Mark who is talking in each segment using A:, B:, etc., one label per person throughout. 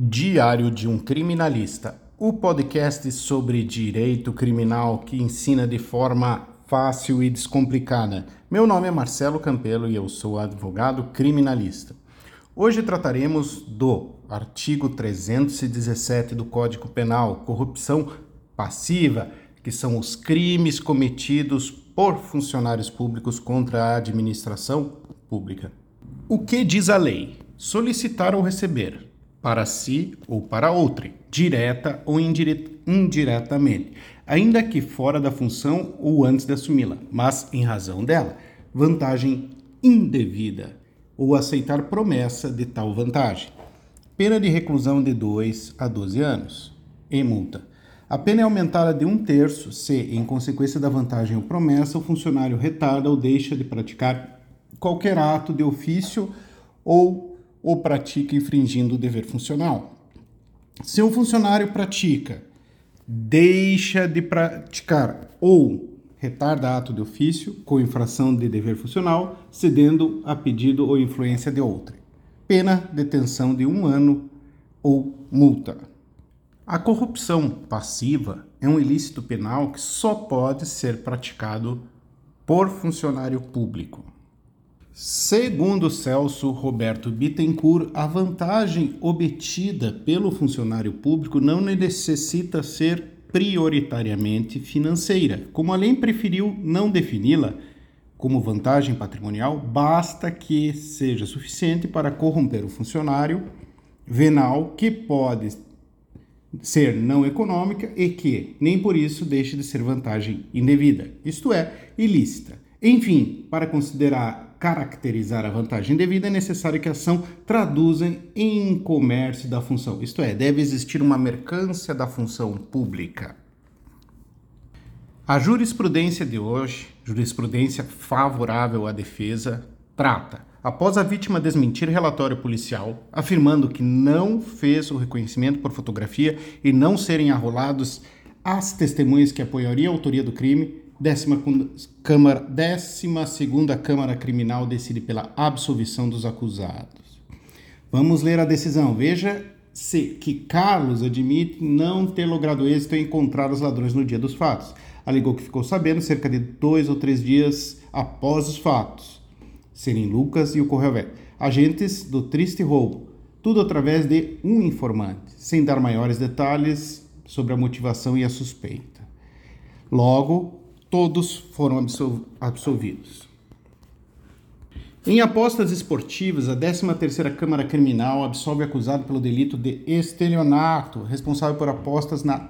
A: Diário de um Criminalista, o podcast sobre direito criminal que ensina de forma fácil e descomplicada. Meu nome é Marcelo Campelo e eu sou advogado criminalista. Hoje trataremos do artigo 317 do Código Penal, corrupção passiva, que são os crimes cometidos por funcionários públicos contra a administração pública. O que diz a lei? Solicitar ou receber, para si ou para outrem, direta ou indiretamente, ainda que fora da função ou antes de assumi-la, mas em razão dela, vantagem indevida ou aceitar promessa de tal vantagem. Pena de reclusão de 2 a 12 anos e multa. A pena é aumentada de um terço se, em consequência da vantagem ou promessa, o funcionário retarda ou deixa de praticar qualquer ato de ofício ou o pratica infringindo o dever funcional. Se um funcionário pratica, deixa de praticar ou retarda ato de ofício com infração de dever funcional, cedendo a pedido ou influência de outra. Pena detenção de um ano ou multa. A corrupção passiva é um ilícito penal que só pode ser praticado por funcionário público. Segundo Celso Roberto Bittencourt, a vantagem obtida pelo funcionário público não necessita ser prioritariamente financeira. Como a lei preferiu não defini-la como vantagem patrimonial, basta que seja suficiente para corromper o funcionário venal, que pode ser não econômica e que, nem por isso, deixe de ser vantagem indevida, isto é, ilícita. Enfim, para considerar caracterizar a vantagem devida, é necessário que a ação traduza em comércio da função, isto é, deve existir uma mercância da função pública. A jurisprudência de hoje, jurisprudência favorável à defesa, trata, após a vítima desmentir relatório policial, afirmando que não fez o reconhecimento por fotografia e não serem arrolados as testemunhas que apoiariam a autoria do crime, Décima, segunda Câmara Criminal decide pela absolvição dos acusados. Vamos ler a decisão. Veja se que Carlos admite não ter logrado êxito em encontrar os ladrões no dia dos fatos. Alegou que ficou sabendo cerca de dois ou três dias após os fatos serem Lucas e o Correio agentes do triste roubo, tudo através de um informante, sem dar maiores detalhes sobre a motivação e a suspeita. Logo, todos foram absolvidos. Em apostas esportivas, a 13ª Câmara Criminal absolve acusado pelo delito de estelionato, responsável por apostas na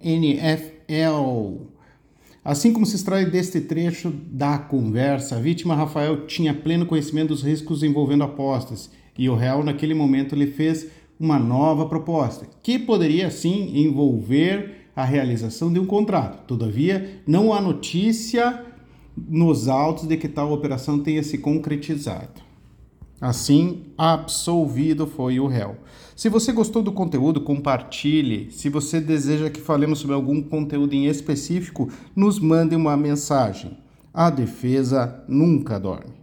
A: NFL. Assim como se extrai deste trecho da conversa, a vítima Rafael tinha pleno conhecimento dos riscos envolvendo apostas e o réu, naquele momento, lhe fez uma nova proposta, que poderia, sim, envolver a realização de um contrato. Todavia, não há notícia nos autos de que tal operação tenha se concretizado. Assim, absolvido foi o réu. Se você gostou do conteúdo, compartilhe. Se você deseja que falemos sobre algum conteúdo em específico, nos mande uma mensagem. A defesa nunca dorme.